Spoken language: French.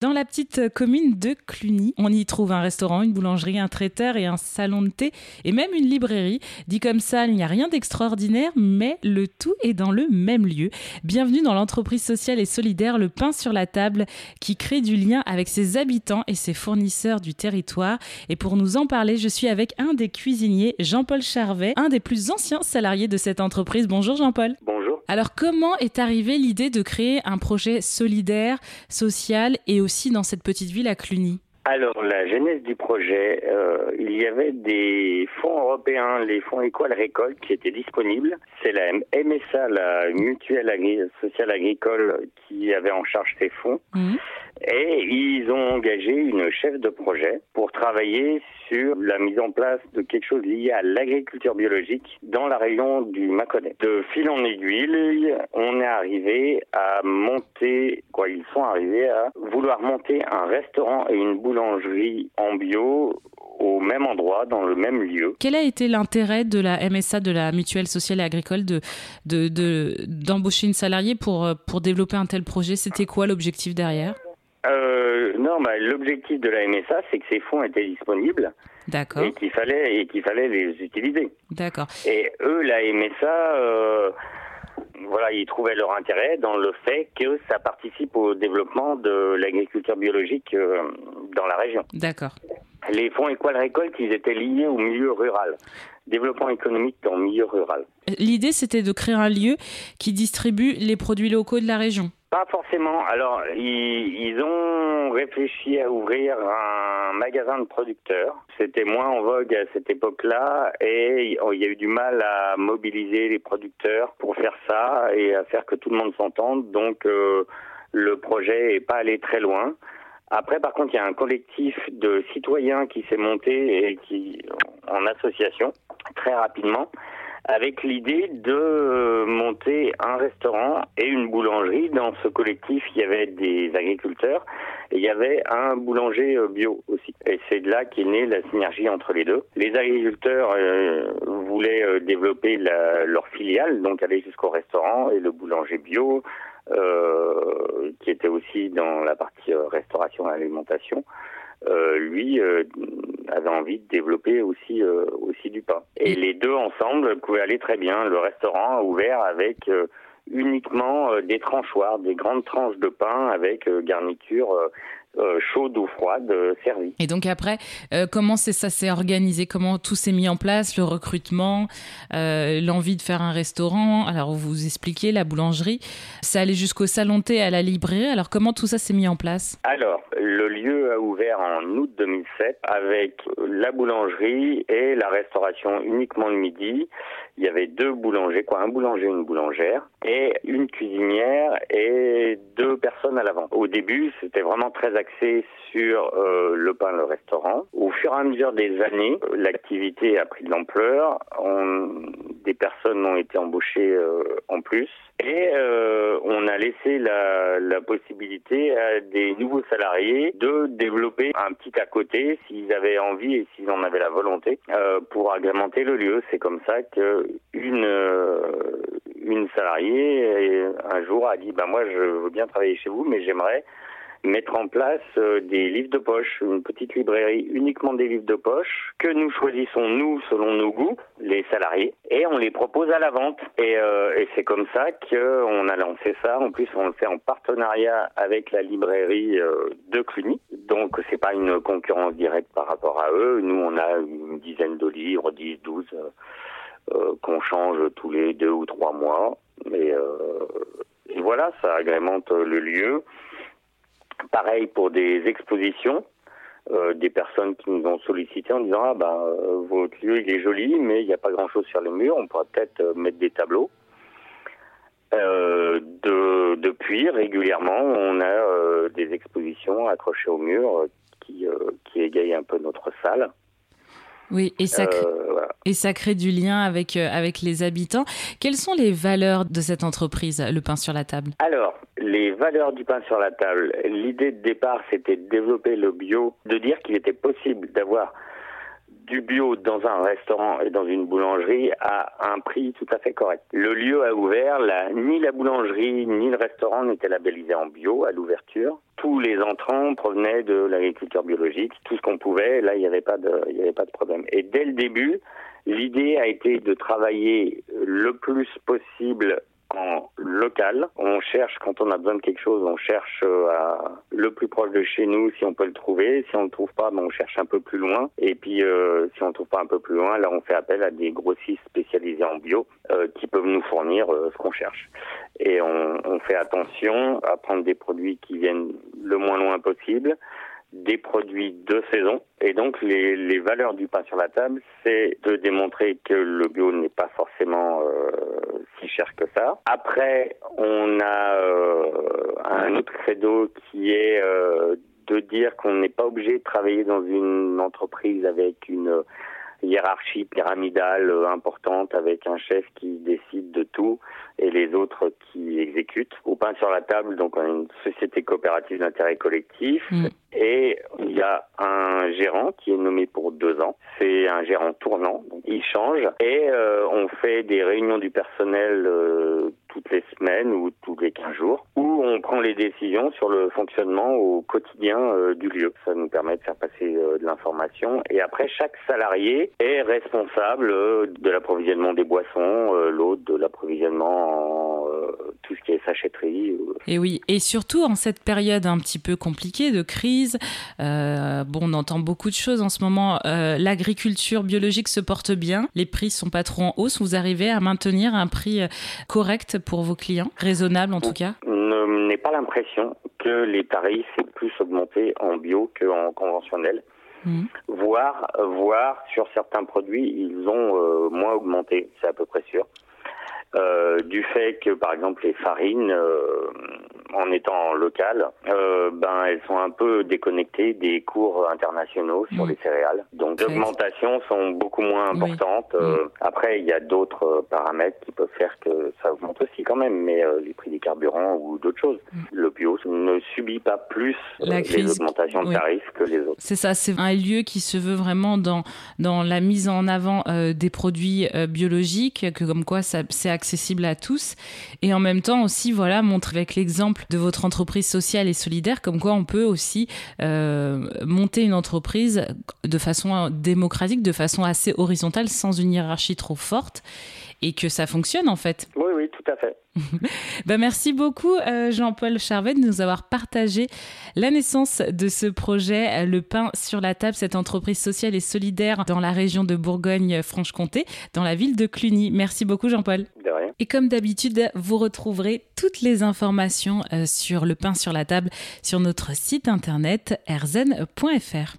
Dans la petite commune de Cluny, on y trouve un restaurant, une boulangerie, un traiteur et un salon de thé et même une librairie. Dit comme ça, il n'y a rien d'extraordinaire, mais le tout est dans le même lieu. Bienvenue dans l'entreprise sociale et solidaire Le Pain sur la table qui crée du lien avec ses habitants et ses fournisseurs du territoire. Et pour nous en parler, je suis avec un des cuisiniers, Jean-Paul Charvet, un des plus anciens salariés de cette entreprise. Bonjour Jean-Paul. Alors comment est arrivée l'idée de créer un projet solidaire, social et aussi dans cette petite ville à Cluny? Alors, la genèse du projet, euh, il y avait des fonds européens, les fonds École Récolte, qui étaient disponibles. C'est la MSA, la Mutuelle Sociale Agricole, qui avait en charge ces fonds. Mmh. Et ils ont engagé une chef de projet pour travailler sur la mise en place de quelque chose lié à l'agriculture biologique dans la région du Mâconnais. De fil en aiguille, on est arrivé à monter, quoi, ils sont arrivés à vouloir monter un restaurant et une boulangerie en bio au même endroit, dans le même lieu. Quel a été l'intérêt de la MSA, de la Mutuelle Sociale et Agricole, de, d'embaucher une salariée pour, pour développer un tel projet? C'était quoi l'objectif derrière? Euh, non, bah, l'objectif de la MSA, c'est que ces fonds étaient disponibles. D'accord. Et qu'il fallait, et qu'il fallait les utiliser. D'accord. Et eux, la MSA, euh, voilà, ils trouvaient leur intérêt dans le fait que ça participe au développement de l'agriculture biologique euh, dans la région. D'accord. Les fonds Équal Récolte, ils étaient liés au milieu rural. Développement économique dans le milieu rural. L'idée, c'était de créer un lieu qui distribue les produits locaux de la région. Pas forcément. Alors, ils, ont réfléchi à ouvrir un magasin de producteurs. C'était moins en vogue à cette époque-là et il y a eu du mal à mobiliser les producteurs pour faire ça et à faire que tout le monde s'entende. Donc, euh, le projet est pas allé très loin. Après, par contre, il y a un collectif de citoyens qui s'est monté et qui, en association, très rapidement, avec l'idée de euh, monter un restaurant et une boulangerie. Dans ce collectif, il y avait des agriculteurs et il y avait un boulanger euh, bio aussi. Et c'est de là qu'est née la synergie entre les deux. Les agriculteurs euh, voulaient développer leur filiale, donc aller jusqu'au restaurant, et le boulanger bio, qui était aussi dans la partie restauration et alimentation, euh, lui euh, avait envie de développer aussi euh, aussi du pain. Et les deux ensemble pouvaient aller très bien. Le restaurant a ouvert avec uniquement des tranchoirs, des grandes tranches de pain avec garniture euh, chaude ou froide euh, servie. Et donc après, euh, comment ça s'est organisé? Comment tout s'est mis en place? Le recrutement, l'envie de faire un restaurant? Alors vous expliquez la boulangerie. Ça allait jusqu'au salon thé à la librairie. Alors comment tout ça s'est mis en place? Alors le lieu a ouvert en août 2007 avec la boulangerie et la restauration uniquement le midi. Il y avait deux boulangers, quoi, un boulanger, une boulangère et une cuisinière et deux personnes à l'avant. Au début, c'était vraiment très sur euh, le pain, le restaurant. Au fur et à mesure des années, l'activité a pris de l'ampleur. Des personnes ont été embauchées euh, en plus. Et euh, on a laissé la, possibilité à des nouveaux salariés de développer un petit à côté s'ils avaient envie et s'ils en avaient la volonté euh, pour agrémenter le lieu. C'est comme ça que une salariée un jour a dit bah moi je veux bien travailler chez vous mais j'aimerais mettre en place euh, des livres de poche, une petite librairie uniquement des livres de poche que nous choisissons nous selon nos goûts, les salariés, et on les propose à la vente. Et, euh, et c'est comme ça qu'on a lancé ça. En plus, on le fait en partenariat avec la librairie euh, de Cluny. Donc c'est pas une concurrence directe par rapport à eux. Nous, on a une dizaine de livres, 10, 12, euh, qu'on change tous les deux ou trois mois. Et, et voilà, ça agrémente le lieu. Pareil pour des expositions, euh, des personnes qui nous ont sollicité en disant ah ben euh, votre lieu il est joli mais il n'y a pas grand chose sur le mur, on pourrait peut-être euh, mettre des tableaux. de, depuis régulièrement on a des expositions accrochées au mur qui, qui égayent un peu notre salle. Oui, et ça, crée, et ça crée du lien avec, avec les habitants. Quelles sont les valeurs de cette entreprise, Le Pain sur la Table? Alors, les valeurs du pain sur la table. L'idée de départ, c'était de développer le bio, de dire qu'il était possible d'avoir du bio dans un restaurant et dans une boulangerie à un prix tout à fait correct. Le lieu a ouvert, ni la boulangerie ni le restaurant n'étaient labellisés en bio à l'ouverture. Tous les entrants provenaient de l'agriculture biologique, tout ce qu'on pouvait. Là, il n'y avait pas de problème. Et dès le début, l'idée a été de travailler le plus possible en local. On cherche, quand on a besoin de quelque chose, on cherche euh, le plus proche de chez nous si on peut le trouver. Si on ne le trouve pas, ben, on cherche un peu plus loin. Et puis, euh, si on ne trouve pas un peu plus loin, là, on fait appel à des grossistes spécialisés en bio euh, qui peuvent nous fournir ce qu'on cherche. Et on, on fait attention à prendre des produits qui viennent le moins loin possible des produits de saison. Et donc les, les valeurs du pain sur la table, c'est de démontrer que le bio n'est pas forcément euh, cher que ça. Après, on a euh, un autre credo qui est euh, de dire qu'on n'est pas obligé de travailler dans une entreprise avec une hiérarchie pyramidale importante avec un chef qui décide de tout et les autres qui exécutent. Au pain sur la table, donc on a une société coopérative d'intérêt collectif mm. et il y a un gérant qui est nommé pour deux ans. C'est un gérant tournant, donc il change et euh, on fait des réunions du personnel euh, toutes les semaines ou tous les 15 jours, où on prend les décisions sur le fonctionnement au quotidien euh, du lieu. Ça nous permet de faire passer euh, de l'information. Et après, chaque salarié est responsable euh, de l'approvisionnement des boissons, l'autre de l'approvisionnement en tout ce qui est sachetterie. Et oui, et surtout en cette période un petit peu compliquée de crise, bon, on entend beaucoup de choses en ce moment. L'agriculture biologique se porte bien, les prix sont pas trop en hausse. Vous arrivez à maintenir un prix correct pour vos clients? Raisonnable en tout cas? Je n'ai pas l'impression que les tarifs aient plus augmenté en bio qu'en conventionnel. Mmh. Voire, voire sur certains produits, ils ont euh, moins augmenté, c'est à peu près sûr. Euh, du fait que, par exemple, les farines, euh, en étant locales, euh, ben elles sont un peu déconnectées des cours internationaux sur les céréales. Donc les augmentations sont beaucoup moins importantes. Euh. Après, il y a d'autres euh, paramètres qui peuvent faire que ça augmente aussi quand même, mais les prix des carburants ou d'autres choses. Mm. Le bio ne subit pas plus les augmentations de tarifs que les autres. C'est ça, c'est un lieu qui se veut vraiment dans dans la mise en avant des produits biologiques, que comme quoi c'est accessible à tous, et en même temps aussi voilà montrer avec l'exemple de votre entreprise sociale et solidaire, comme quoi on peut aussi euh, monter une entreprise de façon démocratique, de façon assez horizontale, sans une hiérarchie trop forte, et que ça fonctionne en fait. Oui, oui, tout à fait. ben merci beaucoup euh, Jean-Paul Charvet de nous avoir partagé la naissance de ce projet Le pain sur la table, cette entreprise sociale et solidaire dans la région de Bourgogne-Franche-Comté, dans la ville de Cluny. Merci beaucoup Jean-Paul. Et comme d'habitude, vous retrouverez toutes les informations euh, sur le pain sur la table sur notre site internet erzen.fr.